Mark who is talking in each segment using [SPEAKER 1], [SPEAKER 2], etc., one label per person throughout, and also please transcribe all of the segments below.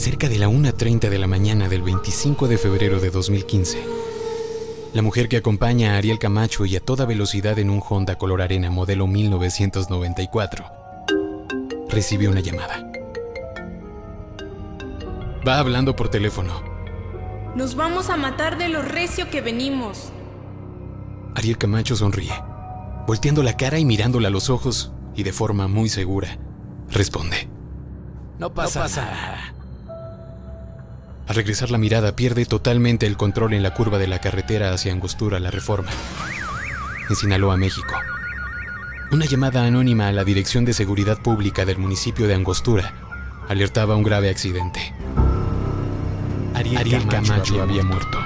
[SPEAKER 1] Cerca de la 1.30 de la mañana del 25 de febrero de 2015, la mujer que acompaña a Ariel Camacho y a toda velocidad en un Honda color arena modelo 1994 recibe una llamada. Va hablando por teléfono.
[SPEAKER 2] Nos vamos a matar de lo recio que venimos.
[SPEAKER 1] Ariel Camacho sonríe, volteando la cara y mirándola a los ojos y de forma muy segura, responde. No pasa, nada. Al regresar la mirada pierde totalmente el control en la curva de la carretera hacia Angostura, la Reforma, en Sinaloa, México. Una llamada anónima a la Dirección de Seguridad Pública del municipio de Angostura alertaba un grave accidente. Ariel, Camacho, había muerto.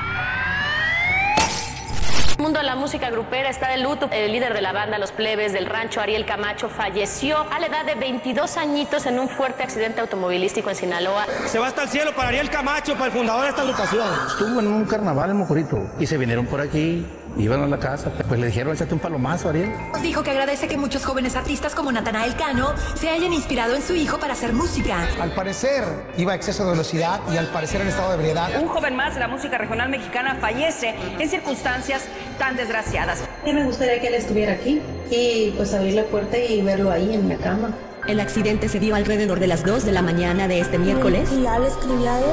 [SPEAKER 3] Música grupera está de luto. El líder de la banda Los Plebes del rancho, Ariel Camacho, falleció a la edad de 22 añitos en un fuerte accidente automovilístico en Sinaloa.
[SPEAKER 4] Se va hasta el cielo para Ariel Camacho, para el fundador de esta agrupación.
[SPEAKER 5] Estuvo en un carnaval en Mojorito y se vinieron por aquí Iban a la casa, pues le dijeron, échate un palomazo, Ariel.
[SPEAKER 6] Dijo que agradece que muchos jóvenes artistas como Natanael Cano se hayan inspirado en su hijo para hacer música.
[SPEAKER 7] Al parecer iba a exceso de velocidad y al parecer en estado de ebriedad.
[SPEAKER 8] Un joven más de la música regional mexicana fallece en circunstancias tan desgraciadas.
[SPEAKER 9] Sí me gustaría que él estuviera aquí y pues abrir la puerta y verlo ahí en la cama.
[SPEAKER 6] El accidente se dio alrededor de las 2 de la mañana de este miércoles.
[SPEAKER 10] Y ya le escribí a él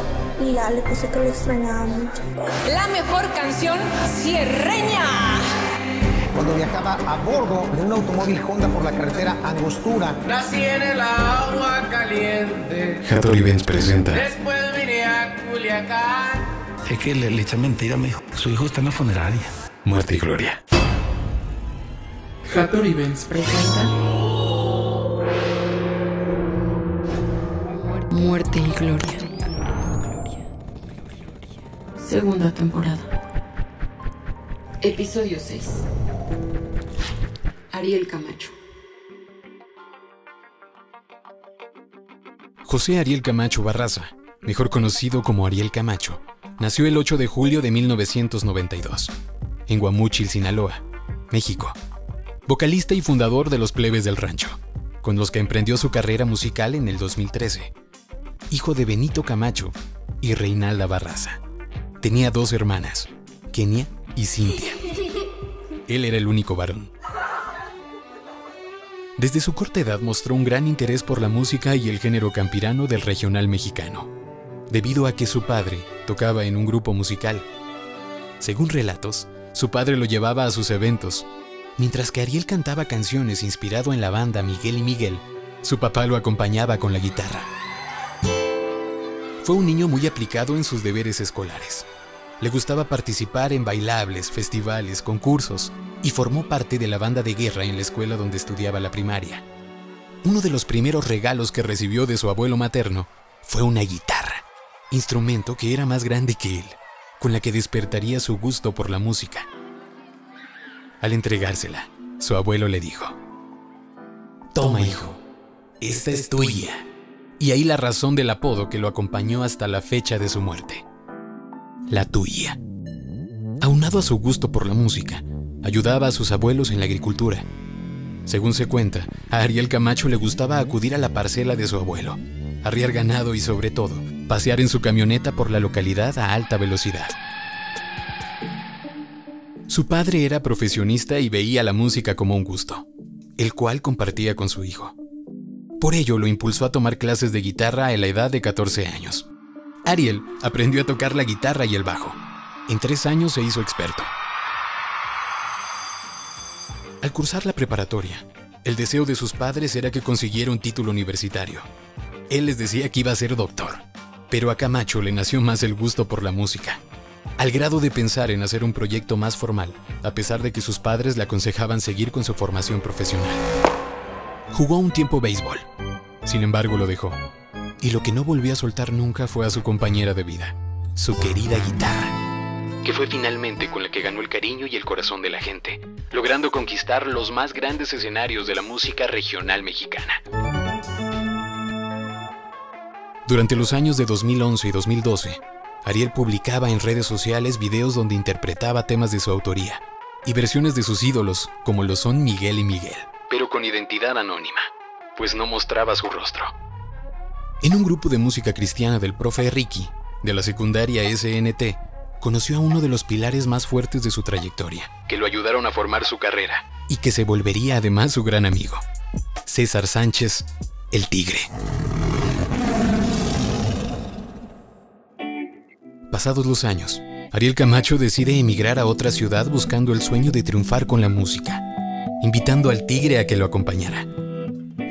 [SPEAKER 10] y ya le puse que lo extrañaba mucho.
[SPEAKER 2] La mejor canción sierreña.
[SPEAKER 7] Cuando viajaba a bordo de un automóvil Honda por la carretera Angostura.
[SPEAKER 11] Nací en el agua caliente.
[SPEAKER 1] Hattori Benz presenta.
[SPEAKER 11] Después vine a Culiacán.
[SPEAKER 5] Es que le, le echa mentira, me dijo. Su hijo está en la funeraria.
[SPEAKER 1] Muerte y gloria.
[SPEAKER 12] Hattori Benz presenta. Muerte y Gloria. Segunda temporada. Episodio 6. Ariel Camacho.
[SPEAKER 1] José Ariel Camacho Barraza, mejor conocido como Ariel Camacho, nació el 8 de julio de 1992, en Guamúchil, Sinaloa, México. Vocalista y fundador de los Plebes del Rancho, con los que emprendió su carrera musical en el 2013 hijo de Benito Camacho y Reinalda Barraza. Tenía dos hermanas, Kenia y Cintia. Él era el único varón. Desde su corta edad mostró un gran interés por la música y el género campirano del regional mexicano, debido a que su padre tocaba en un grupo musical. Según relatos, su padre lo llevaba a sus eventos, mientras que Ariel cantaba canciones inspirado en la banda Miguel y Miguel, su papá lo acompañaba con la guitarra. Fue un niño muy aplicado en sus deberes escolares. Le gustaba participar en bailables, festivales, concursos y formó parte de la banda de guerra en la escuela donde estudiaba la primaria. Uno de los primeros regalos que recibió de su abuelo materno fue una guitarra, instrumento que era más grande que él, con la que despertaría su gusto por la música. Al entregársela, su abuelo le dijo, Toma hijo, esta es tuya y ahí la razón del apodo que lo acompañó hasta la fecha de su muerte. La tuya. Aunado a su gusto por la música, ayudaba a sus abuelos en la agricultura. Según se cuenta, a Ariel Camacho le gustaba acudir a la parcela de su abuelo, arriar ganado y sobre todo, pasear en su camioneta por la localidad a alta velocidad. Su padre era profesionista y veía la música como un gusto, el cual compartía con su hijo. Por ello lo impulsó a tomar clases de guitarra a la edad de 14 años. Ariel aprendió a tocar la guitarra y el bajo. En tres años se hizo experto. Al cursar la preparatoria, el deseo de sus padres era que consiguiera un título universitario. Él les decía que iba a ser doctor, pero a Camacho le nació más el gusto por la música, al grado de pensar en hacer un proyecto más formal, a pesar de que sus padres le aconsejaban seguir con su formación profesional. Jugó un tiempo béisbol. Sin embargo, lo dejó. Y lo que no volvió a soltar nunca fue a su compañera de vida, su querida guitarra, que fue finalmente con la que ganó el cariño y el corazón de la gente, logrando conquistar los más grandes escenarios de la música regional mexicana. Durante los años de 2011 y 2012, Ariel publicaba en redes sociales videos donde interpretaba temas de su autoría y versiones de sus ídolos, como lo son Miguel y Miguel pero con identidad anónima, pues no mostraba su rostro. En un grupo de música cristiana del profe Ricky, de la secundaria SNT, conoció a uno de los pilares más fuertes de su trayectoria, que lo ayudaron a formar su carrera y que se volvería además su gran amigo, César Sánchez, el Tigre. Pasados los años, Ariel Camacho decide emigrar a otra ciudad buscando el sueño de triunfar con la música, invitando al Tigre a que lo acompañara.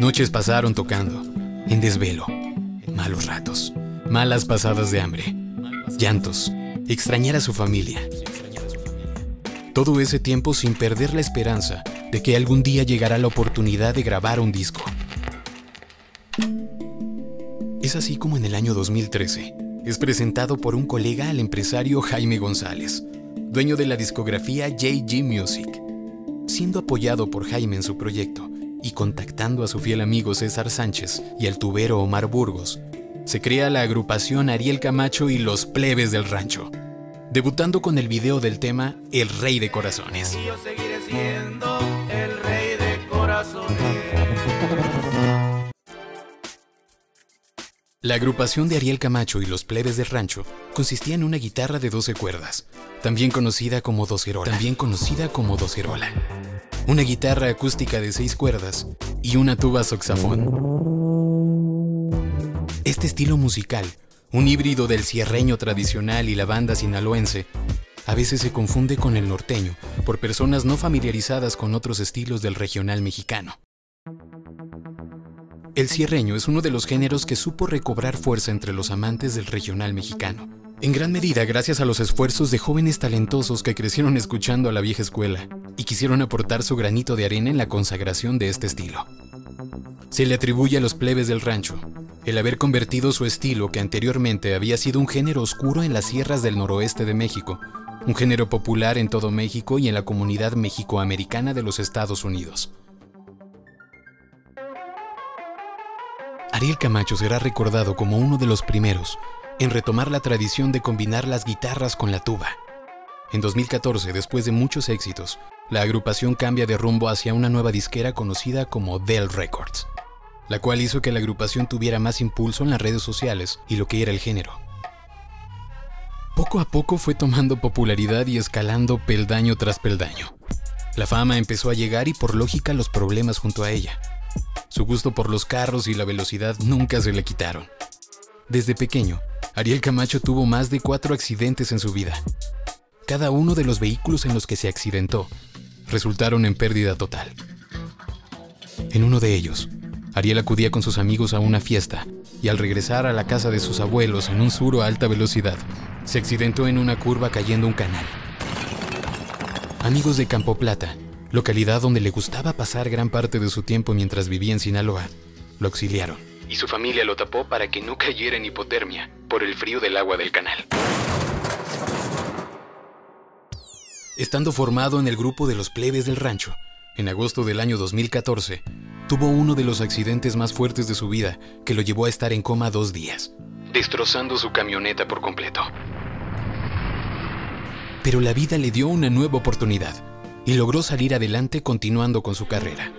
[SPEAKER 1] Noches pasaron tocando, en desvelo, malos ratos, malas pasadas de hambre, llantos, extrañar a su familia. Todo ese tiempo sin perder la esperanza de que algún día llegará la oportunidad de grabar un disco. Es así como en el año 2013 es presentado por un colega al empresario Jaime González, dueño de la discografía JG Music. Siendo apoyado por Jaime en su proyecto y contactando a su fiel amigo César Sánchez y al tubero Omar Burgos, se crea la agrupación Ariel Camacho y los plebes del rancho, debutando con el video del tema El Rey de Corazones.
[SPEAKER 11] Yo seguiré siendo el rey de corazones.
[SPEAKER 1] La agrupación de Ariel Camacho y los plebes del rancho consistía en una guitarra de 12 cuerdas, también conocida como docerola, también conocida como docerola, una guitarra acústica de 6 cuerdas y una tuba saxofón. Este estilo musical, un híbrido del cierreño tradicional y la banda sinaloense, a veces se confunde con el norteño por personas no familiarizadas con otros estilos del regional mexicano. El cierreño es uno de los géneros que supo recobrar fuerza entre los amantes del regional mexicano. En gran medida gracias a los esfuerzos de jóvenes talentosos que crecieron escuchando a la vieja escuela y quisieron aportar su granito de arena en la consagración de este estilo. Se le atribuye a los plebes del rancho el haber convertido su estilo, que anteriormente había sido un género oscuro en las sierras del noroeste de México, un género popular en todo México y en la comunidad mexicoamericana de los Estados Unidos. Ariel Camacho será recordado como uno de los primeros en retomar la tradición de combinar las guitarras con la tuba. En 2014, después de muchos éxitos, la agrupación cambia de rumbo hacia una nueva disquera conocida como Dell Records, la cual hizo que la agrupación tuviera más impulso en las redes sociales y lo que era el género. Poco a poco fue tomando popularidad y escalando peldaño tras peldaño. La fama empezó a llegar y por lógica los problemas junto a ella. Su gusto por los carros y la velocidad nunca se le quitaron. Desde pequeño, Ariel Camacho tuvo más de cuatro accidentes en su vida. Cada uno de los vehículos en los que se accidentó resultaron en pérdida total. En uno de ellos, Ariel acudía con sus amigos a una fiesta y al regresar a la casa de sus abuelos en un suro a alta velocidad, se accidentó en una curva cayendo un canal. Amigos de Campo Plata, localidad donde le gustaba pasar gran parte de su tiempo mientras vivía en Sinaloa, lo auxiliaron. Y su familia lo tapó para que no cayera en hipotermia por el frío del agua del canal. Estando formado en el grupo de los plebes del rancho, en agosto del año 2014, tuvo uno de los accidentes más fuertes de su vida que lo llevó a estar en coma dos días, destrozando su camioneta por completo. Pero la vida le dio una nueva oportunidad y logró salir adelante continuando con su carrera.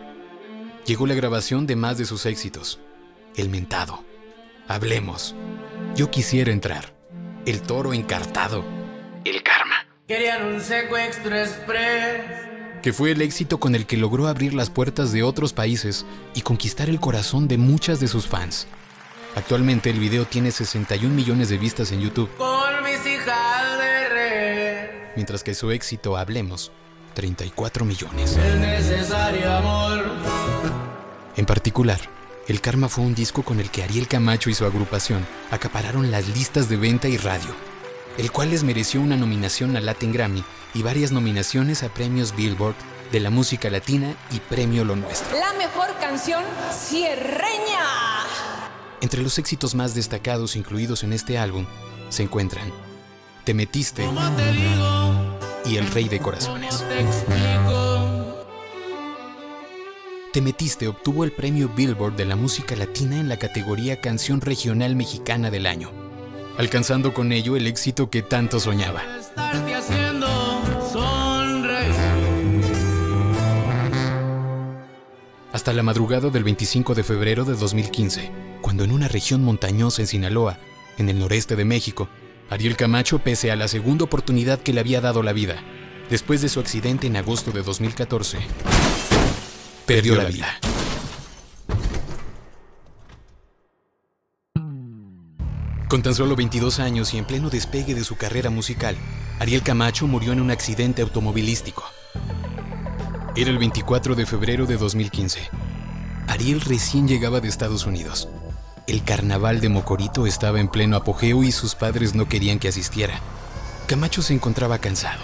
[SPEAKER 1] Llegó la grabación de más de sus éxitos. El mentado. Hablemos. Yo quisiera entrar. El toro encartado. El karma.
[SPEAKER 11] Querían un secuestro express.
[SPEAKER 1] Que fue el éxito con el que logró abrir las puertas de otros países y conquistar el corazón de muchas de sus fans. Actualmente el video tiene 61 millones de vistas en YouTube.
[SPEAKER 11] Con mis hijas de rey.
[SPEAKER 1] Mientras que su éxito Hablemos 34 millones.
[SPEAKER 11] El necesario amor.
[SPEAKER 1] En particular, El Karma fue un disco con el que Ariel Camacho y su agrupación acapararon las listas de venta y radio, el cual les mereció una nominación al Latin Grammy y varias nominaciones a premios Billboard de la música latina y Premio Lo Nuestro.
[SPEAKER 2] La mejor canción cierreña.
[SPEAKER 1] Entre los éxitos más destacados incluidos en este álbum se encuentran Te Metiste y El Rey de Corazones. Te Metiste obtuvo el premio Billboard de la música latina en la categoría Canción Regional Mexicana del Año, alcanzando con ello el éxito que tanto soñaba. Hasta la madrugada del 25 de febrero de 2015, cuando en una región montañosa en Sinaloa, en el noreste de México, Ariel Camacho, pese a la segunda oportunidad que le había dado la vida, después de su accidente en agosto de 2014, perdió la vida. Con tan solo 22 años y en pleno despegue de su carrera musical, Ariel Camacho murió en un accidente automovilístico. Era el 24 de febrero de 2015. Ariel recién llegaba de Estados Unidos. El carnaval de Mocorito estaba en pleno apogeo y sus padres no querían que asistiera. Camacho se encontraba cansado.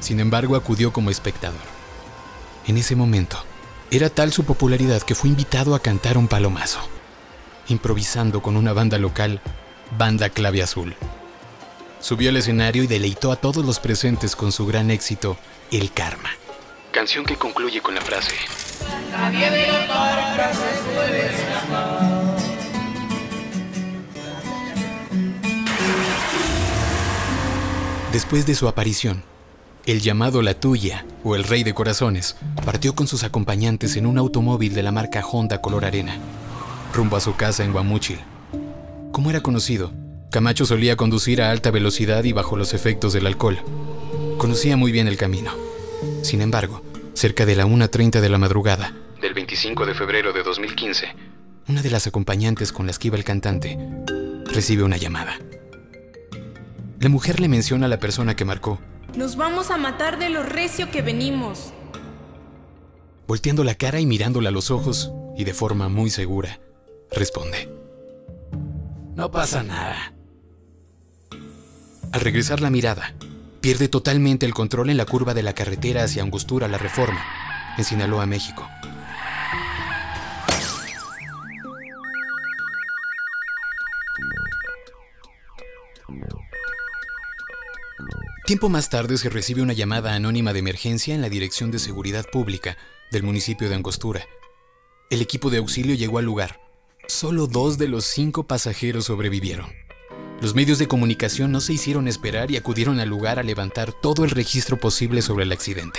[SPEAKER 1] Sin embargo, acudió como espectador. En ese momento, era tal su popularidad que fue invitado a cantar un palomazo, improvisando con una banda local Banda Clave Azul. Subió al escenario y deleitó a todos los presentes con su gran éxito, El Karma. Canción que concluye con la frase. Después de su aparición, el llamado La Tuya, o el Rey de Corazones, partió con sus acompañantes en un automóvil de la marca Honda color arena, rumbo a su casa en Guamúchil. Como era conocido, Camacho solía conducir a alta velocidad y bajo los efectos del alcohol. Conocía muy bien el camino. Sin embargo, cerca de la 1.30 de la madrugada, del 25 de febrero de 2015, una de las acompañantes con las que iba el cantante recibe una llamada. La mujer le menciona a la persona que marcó.
[SPEAKER 2] Nos vamos a matar de lo recio que venimos.
[SPEAKER 1] Volteando la cara y mirándola a los ojos, y de forma muy segura, responde. No pasa nada. Al regresar la mirada, pierde totalmente el control en la curva de la carretera hacia Angostura La Reforma, en Sinaloa, México. Tiempo más tarde se recibe una llamada anónima de emergencia en la Dirección de Seguridad Pública del municipio de Angostura. El equipo de auxilio llegó al lugar. Solo dos de los cinco pasajeros sobrevivieron. Los medios de comunicación no se hicieron esperar y acudieron al lugar a levantar todo el registro posible sobre el accidente.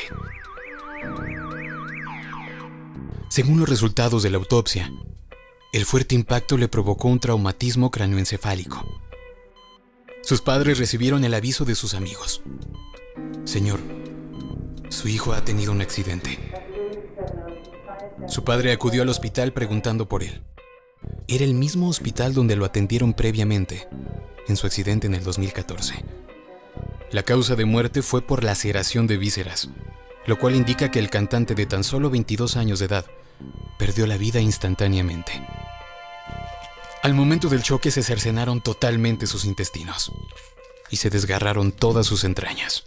[SPEAKER 1] Según los resultados de la autopsia, el fuerte impacto le provocó un traumatismo cráneoencefálico. Sus padres recibieron el aviso de sus amigos. Señor, su hijo ha tenido un accidente. Su padre acudió al hospital preguntando por él. Era el mismo hospital donde lo atendieron previamente, en su accidente en el 2014. La causa de muerte fue por laceración de vísceras, lo cual indica que el cantante de tan solo 22 años de edad perdió la vida instantáneamente. Al momento del choque se cercenaron totalmente sus intestinos y se desgarraron todas sus entrañas.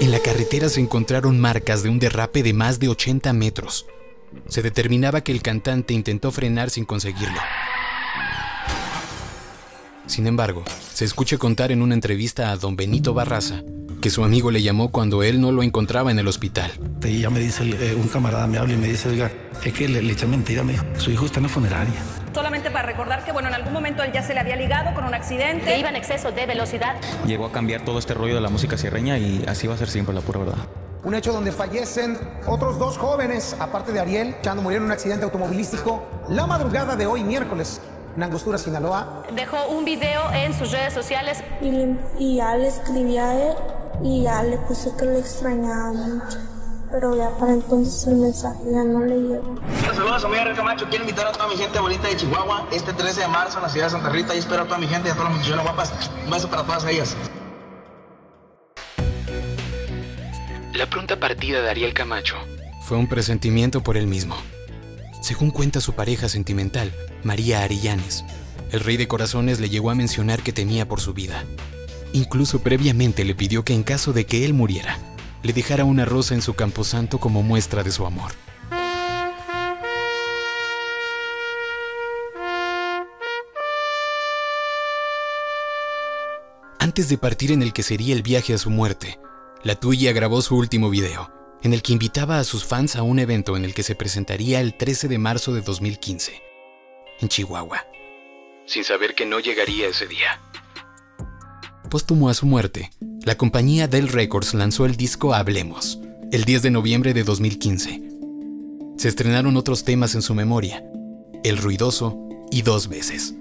[SPEAKER 1] En la carretera se encontraron marcas de un derrape de más de 80 metros. Se determinaba que el cantante intentó frenar sin conseguirlo. Sin embargo, se escucha contar en una entrevista a don Benito Barraza que su amigo le llamó cuando él no lo encontraba en el hospital.
[SPEAKER 5] Y ya me dice eh, un camarada, me habla y me dice, oiga, es que le, eché mentira, su hijo está en la funeraria.
[SPEAKER 8] Solamente para recordar que, bueno, en algún momento él ya se le había ligado con un accidente.
[SPEAKER 3] Que iba en exceso de velocidad.
[SPEAKER 13] Llegó a cambiar todo este rollo de la música sierreña y así va a ser siempre la pura verdad.
[SPEAKER 7] Un hecho donde fallecen otros dos jóvenes, aparte de Ariel, Chando murieron en un accidente automovilístico la madrugada de hoy, miércoles, en Angostura, Sinaloa.
[SPEAKER 3] Dejó un video en sus redes sociales.
[SPEAKER 10] Y, ya le escribí a él y ya le puse que le extrañaba mucho. Pero ya para entonces el mensaje ya no le llegó.
[SPEAKER 14] Saludos a mi Ariel Camacho. Quiero invitar a toda mi gente bonita de Chihuahua este 13 de marzo en la ciudad de Santa Rita. Y espero a toda mi gente y a todas las muchachonas guapas. Un beso para todas ellas.
[SPEAKER 1] La pronta partida de Ariel Camacho fue un presentimiento por él mismo. Según cuenta su pareja sentimental, María Arellanes, el rey de corazones le llegó a mencionar que temía por su vida. Incluso previamente le pidió que en caso de que él muriera, le dejara una rosa en su camposanto como muestra de su amor. Antes de partir en el que sería el viaje a su muerte, la tuya grabó su último video, en el que invitaba a sus fans a un evento en el que se presentaría el 13 de marzo de 2015, en Chihuahua, sin saber que no llegaría ese día. Póstumo a su muerte, la compañía Dell Records lanzó el disco Hablemos, el 10 de noviembre de 2015. Se estrenaron otros temas en su memoria, El Ruidoso y Dos veces.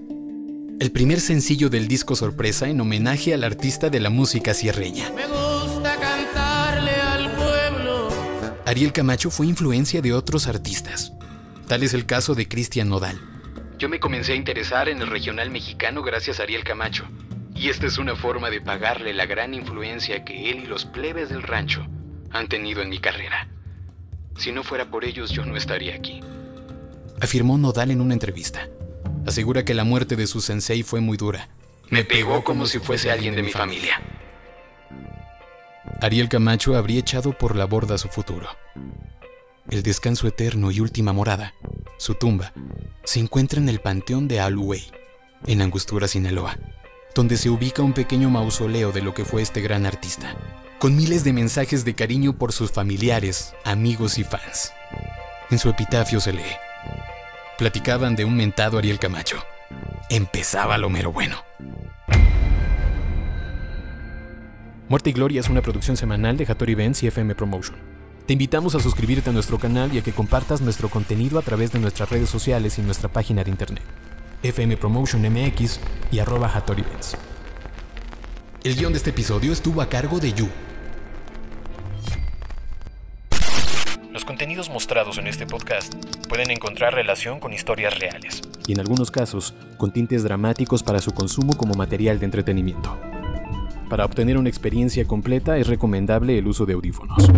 [SPEAKER 1] El primer sencillo del disco sorpresa en homenaje al artista de la música sierreña.
[SPEAKER 11] Me gusta cantarle al pueblo.
[SPEAKER 1] Ariel Camacho fue influencia de otros artistas. Tal es el caso de Cristian Nodal. Yo me comencé a interesar en el regional mexicano gracias a Ariel Camacho. Y esta es una forma de pagarle la gran influencia que él y los plebes del rancho han tenido en mi carrera. Si no fuera por ellos, yo no estaría aquí. Afirmó Nodal en una entrevista. Asegura que la muerte de su sensei fue muy dura. Me pegó como si fuese alguien de mi familia. Ariel Camacho habría echado por la borda su futuro. El descanso eterno y última morada, su tumba, se encuentra en el Panteón de Aluey, en Angostura, Sinaloa, donde se ubica un pequeño mausoleo de lo que fue este gran artista, con miles de mensajes de cariño por sus familiares, amigos y fans. En su epitafio se lee, platicaban de un mentado Ariel Camacho. Empezaba lo mero bueno. Muerte y Gloria es una producción semanal de Hattori Events y FM Promotion. Te invitamos a suscribirte a nuestro canal y a que compartas nuestro contenido a través de nuestras redes sociales y nuestra página de internet, FM Promotion MX y arroba Hattori Events. El guion de este episodio estuvo a cargo de Yu. Los contenidos mostrados en este podcast pueden encontrar relación con historias reales y en algunos casos con tintes dramáticos para su consumo como material de entretenimiento. Para obtener una experiencia completa es recomendable el uso de audífonos.